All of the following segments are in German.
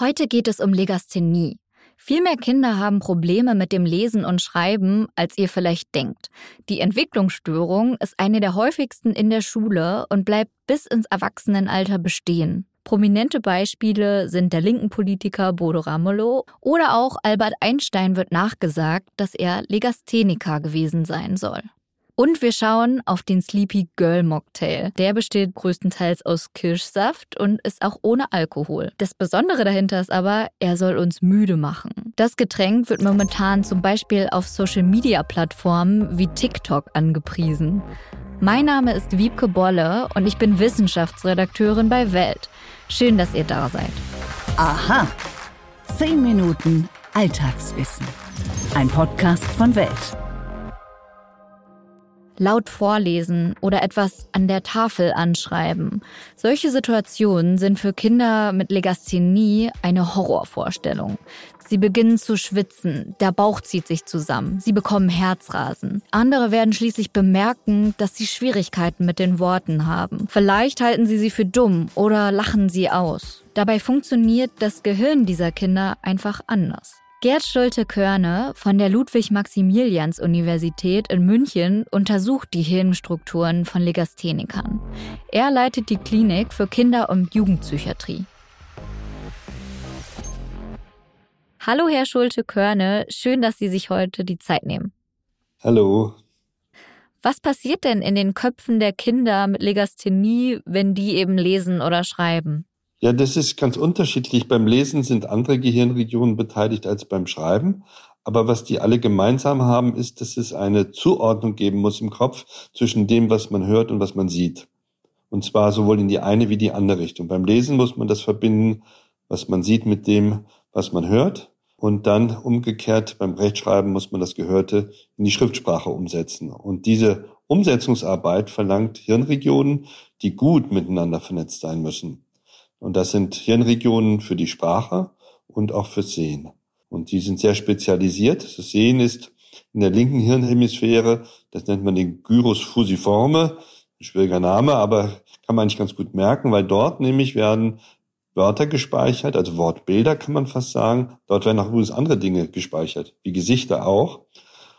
Heute geht es um Legasthenie. Viel mehr Kinder haben Probleme mit dem Lesen und Schreiben, als ihr vielleicht denkt. Die Entwicklungsstörung ist eine der häufigsten in der Schule und bleibt bis ins Erwachsenenalter bestehen. Prominente Beispiele sind der linken Politiker Bodo Ramelow oder auch Albert Einstein wird nachgesagt, dass er Legastheniker gewesen sein soll. Und wir schauen auf den Sleepy Girl Mocktail. Der besteht größtenteils aus Kirschsaft und ist auch ohne Alkohol. Das Besondere dahinter ist aber, er soll uns müde machen. Das Getränk wird momentan zum Beispiel auf Social-Media-Plattformen wie TikTok angepriesen. Mein Name ist Wiebke Bolle und ich bin Wissenschaftsredakteurin bei Welt. Schön, dass ihr da seid. Aha. Zehn Minuten Alltagswissen. Ein Podcast von Welt laut vorlesen oder etwas an der Tafel anschreiben. Solche Situationen sind für Kinder mit Legasthenie eine Horrorvorstellung. Sie beginnen zu schwitzen, der Bauch zieht sich zusammen, sie bekommen Herzrasen. Andere werden schließlich bemerken, dass sie Schwierigkeiten mit den Worten haben. Vielleicht halten sie sie für dumm oder lachen sie aus. Dabei funktioniert das Gehirn dieser Kinder einfach anders. Gerd Schulte-Körne von der Ludwig-Maximilians-Universität in München untersucht die Hirnstrukturen von Legasthenikern. Er leitet die Klinik für Kinder- und Jugendpsychiatrie. Hallo, Herr Schulte-Körne, schön, dass Sie sich heute die Zeit nehmen. Hallo. Was passiert denn in den Köpfen der Kinder mit Legasthenie, wenn die eben lesen oder schreiben? Ja, das ist ganz unterschiedlich. Beim Lesen sind andere Gehirnregionen beteiligt als beim Schreiben. Aber was die alle gemeinsam haben, ist, dass es eine Zuordnung geben muss im Kopf zwischen dem, was man hört und was man sieht. Und zwar sowohl in die eine wie die andere Richtung. Beim Lesen muss man das verbinden, was man sieht, mit dem, was man hört. Und dann umgekehrt beim Rechtschreiben muss man das Gehörte in die Schriftsprache umsetzen. Und diese Umsetzungsarbeit verlangt Hirnregionen, die gut miteinander vernetzt sein müssen. Und das sind Hirnregionen für die Sprache und auch fürs Sehen. Und die sind sehr spezialisiert. Das Sehen ist in der linken Hirnhemisphäre, das nennt man den Gyrus fusiforme, schwieriger Name, aber kann man eigentlich ganz gut merken, weil dort nämlich werden Wörter gespeichert, also Wortbilder kann man fast sagen. Dort werden auch übrigens andere Dinge gespeichert, wie Gesichter auch.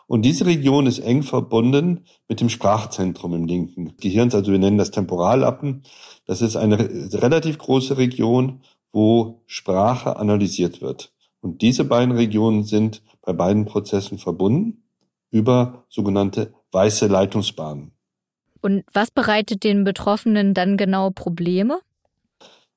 Und diese Region ist eng verbunden mit dem Sprachzentrum im linken Gehirns, also wir nennen das Temporallappen. Das ist eine relativ große Region, wo Sprache analysiert wird. Und diese beiden Regionen sind bei beiden Prozessen verbunden über sogenannte weiße Leitungsbahnen. Und was bereitet den Betroffenen dann genau Probleme?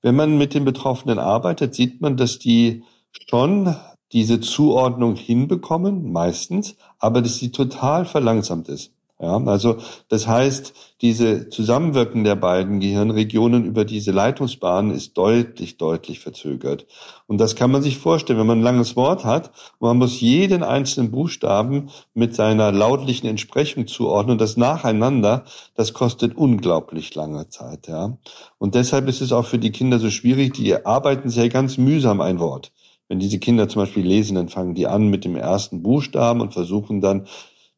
Wenn man mit den Betroffenen arbeitet, sieht man, dass die schon diese Zuordnung hinbekommen, meistens, aber dass sie total verlangsamt ist. Ja, also das heißt, diese Zusammenwirken der beiden Gehirnregionen über diese Leitungsbahnen ist deutlich, deutlich verzögert. Und das kann man sich vorstellen, wenn man ein langes Wort hat man muss jeden einzelnen Buchstaben mit seiner lautlichen Entsprechung zuordnen das nacheinander, das kostet unglaublich lange Zeit. Ja. Und deshalb ist es auch für die Kinder so schwierig, die arbeiten sehr ganz mühsam ein Wort. Wenn diese Kinder zum Beispiel lesen, dann fangen die an mit dem ersten Buchstaben und versuchen dann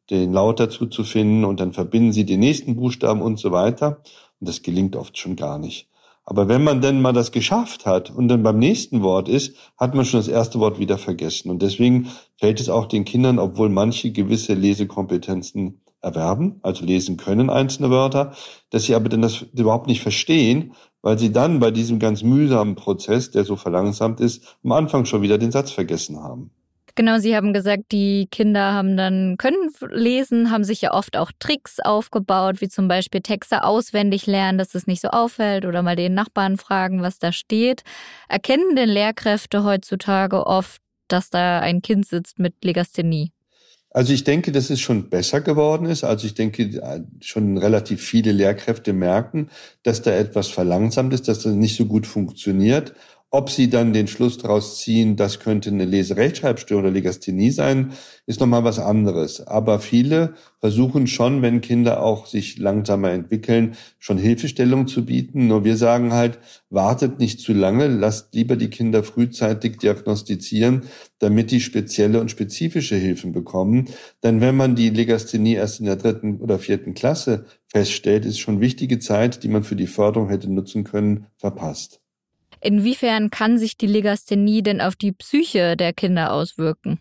den Laut dazu zu finden und dann verbinden sie den nächsten Buchstaben und so weiter. Und das gelingt oft schon gar nicht. Aber wenn man denn mal das geschafft hat und dann beim nächsten Wort ist, hat man schon das erste Wort wieder vergessen. Und deswegen fällt es auch den Kindern, obwohl manche gewisse Lesekompetenzen erwerben, also lesen können einzelne Wörter, dass sie aber dann das überhaupt nicht verstehen, weil sie dann bei diesem ganz mühsamen Prozess, der so verlangsamt ist, am Anfang schon wieder den Satz vergessen haben. Genau, Sie haben gesagt, die Kinder haben dann, können lesen, haben sich ja oft auch Tricks aufgebaut, wie zum Beispiel Texte auswendig lernen, dass es nicht so auffällt oder mal den Nachbarn fragen, was da steht. Erkennen denn Lehrkräfte heutzutage oft, dass da ein Kind sitzt mit Legasthenie? Also ich denke, dass es schon besser geworden ist. Also ich denke, schon relativ viele Lehrkräfte merken, dass da etwas verlangsamt ist, dass das nicht so gut funktioniert. Ob sie dann den Schluss daraus ziehen, das könnte eine Leserechtschreibstörung oder Legasthenie sein, ist nochmal was anderes. Aber viele versuchen schon, wenn Kinder auch sich langsamer entwickeln, schon Hilfestellung zu bieten. Nur wir sagen halt, wartet nicht zu lange, lasst lieber die Kinder frühzeitig diagnostizieren, damit die spezielle und spezifische Hilfen bekommen. Denn wenn man die Legasthenie erst in der dritten oder vierten Klasse feststellt, ist schon wichtige Zeit, die man für die Förderung hätte nutzen können, verpasst. Inwiefern kann sich die Legasthenie denn auf die Psyche der Kinder auswirken?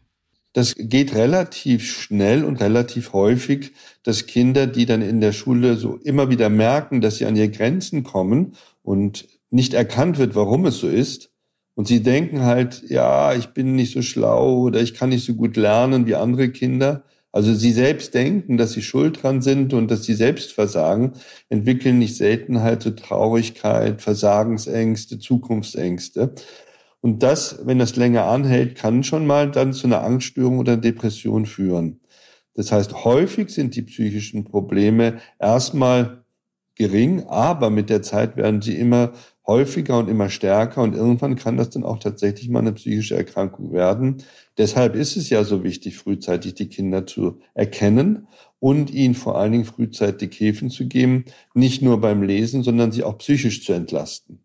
Das geht relativ schnell und relativ häufig, dass Kinder, die dann in der Schule so immer wieder merken, dass sie an ihre Grenzen kommen und nicht erkannt wird, warum es so ist, und sie denken halt, ja, ich bin nicht so schlau oder ich kann nicht so gut lernen wie andere Kinder. Also sie selbst denken, dass sie schuld dran sind und dass sie selbst versagen, entwickeln nicht selten halt so Traurigkeit, Versagensängste, Zukunftsängste. Und das, wenn das länger anhält, kann schon mal dann zu einer Angststörung oder Depression führen. Das heißt, häufig sind die psychischen Probleme erstmal gering, aber mit der Zeit werden sie immer häufiger und immer stärker und irgendwann kann das dann auch tatsächlich mal eine psychische Erkrankung werden. Deshalb ist es ja so wichtig, frühzeitig die Kinder zu erkennen und ihnen vor allen Dingen frühzeitig Hilfen zu geben, nicht nur beim Lesen, sondern sie auch psychisch zu entlasten.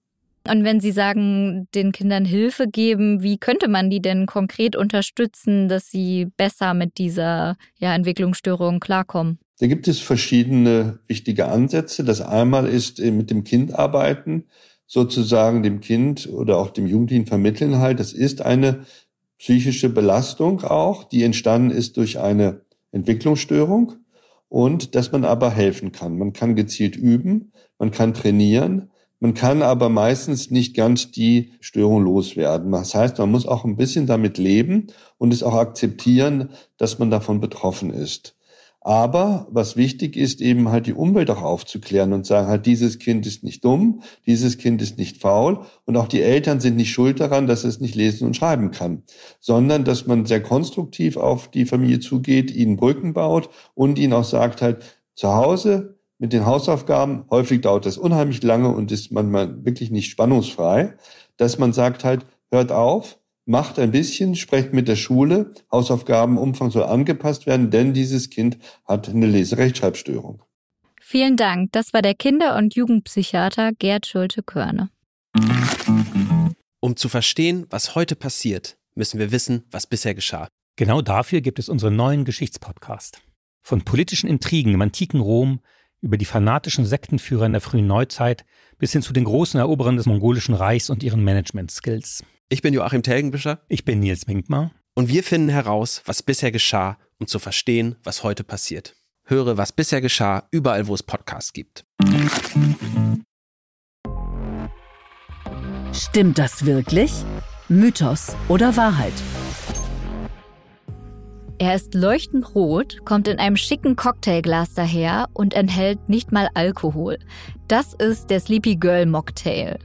Und wenn Sie sagen, den Kindern Hilfe geben, wie könnte man die denn konkret unterstützen, dass sie besser mit dieser ja, Entwicklungsstörung klarkommen? Da gibt es verschiedene wichtige Ansätze. Das einmal ist äh, mit dem Kind arbeiten, sozusagen dem Kind oder auch dem Jugendlichen vermitteln halt, das ist eine psychische Belastung auch, die entstanden ist durch eine Entwicklungsstörung und dass man aber helfen kann. Man kann gezielt üben, man kann trainieren, man kann aber meistens nicht ganz die Störung loswerden. Das heißt, man muss auch ein bisschen damit leben und es auch akzeptieren, dass man davon betroffen ist. Aber was wichtig ist, eben halt die Umwelt auch aufzuklären und sagen halt, dieses Kind ist nicht dumm, dieses Kind ist nicht faul und auch die Eltern sind nicht schuld daran, dass es nicht lesen und schreiben kann, sondern dass man sehr konstruktiv auf die Familie zugeht, ihnen Brücken baut und ihnen auch sagt halt, zu Hause mit den Hausaufgaben, häufig dauert das unheimlich lange und ist manchmal wirklich nicht spannungsfrei, dass man sagt halt, hört auf, macht ein bisschen, sprecht mit der Schule, Hausaufgabenumfang soll angepasst werden, denn dieses Kind hat eine Leserechtschreibstörung. Vielen Dank. Das war der Kinder- und Jugendpsychiater Gerd Schulte-Körne. Um zu verstehen, was heute passiert, müssen wir wissen, was bisher geschah. Genau dafür gibt es unseren neuen Geschichtspodcast. Von politischen Intrigen im antiken Rom über die fanatischen Sektenführer in der frühen Neuzeit bis hin zu den großen Eroberern des mongolischen Reichs und ihren Management-Skills. Ich bin Joachim Telgenbischer. Ich bin Nils Minkmar. Und wir finden heraus, was bisher geschah, um zu verstehen, was heute passiert. Höre, was bisher geschah, überall, wo es Podcasts gibt. Stimmt das wirklich? Mythos oder Wahrheit? Er ist leuchtend rot, kommt in einem schicken Cocktailglas daher und enthält nicht mal Alkohol. Das ist der Sleepy Girl Mocktail.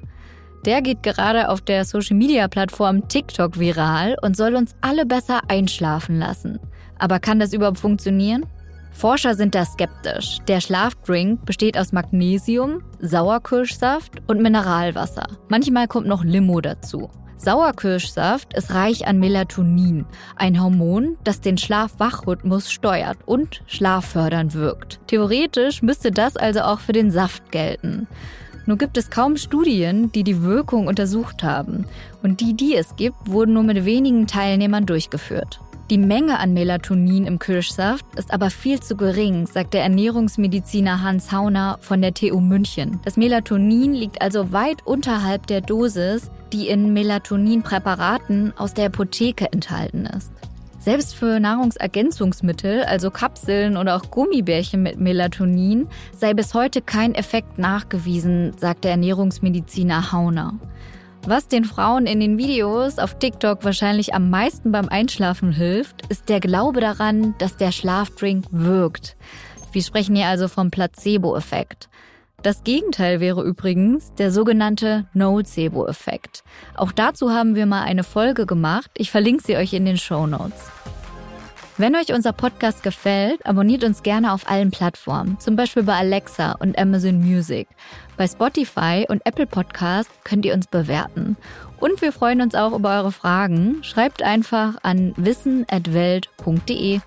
Der geht gerade auf der Social-Media-Plattform TikTok viral und soll uns alle besser einschlafen lassen. Aber kann das überhaupt funktionieren? Forscher sind da skeptisch. Der Schlafdrink besteht aus Magnesium, Sauerkirschsaft und Mineralwasser. Manchmal kommt noch Limo dazu. Sauerkirschsaft ist reich an Melatonin, ein Hormon, das den Schlaf-Wach-Rhythmus steuert und schlaffördernd wirkt. Theoretisch müsste das also auch für den Saft gelten. Nur gibt es kaum Studien, die die Wirkung untersucht haben. Und die, die es gibt, wurden nur mit wenigen Teilnehmern durchgeführt. Die Menge an Melatonin im Kirschsaft ist aber viel zu gering, sagt der Ernährungsmediziner Hans Hauner von der TU München. Das Melatonin liegt also weit unterhalb der Dosis, die in Melatoninpräparaten aus der Apotheke enthalten ist. Selbst für Nahrungsergänzungsmittel, also Kapseln oder auch Gummibärchen mit Melatonin, sei bis heute kein Effekt nachgewiesen, sagt der Ernährungsmediziner Hauner. Was den Frauen in den Videos auf TikTok wahrscheinlich am meisten beim Einschlafen hilft, ist der Glaube daran, dass der Schlafdrink wirkt. Wir sprechen hier also vom Placebo-Effekt. Das Gegenteil wäre übrigens der sogenannte Nocebo-Effekt. Auch dazu haben wir mal eine Folge gemacht. Ich verlinke sie euch in den Show Notes. Wenn euch unser Podcast gefällt, abonniert uns gerne auf allen Plattformen, zum Beispiel bei Alexa und Amazon Music. Bei Spotify und Apple Podcast könnt ihr uns bewerten. Und wir freuen uns auch über eure Fragen. Schreibt einfach an wissen.welt.de.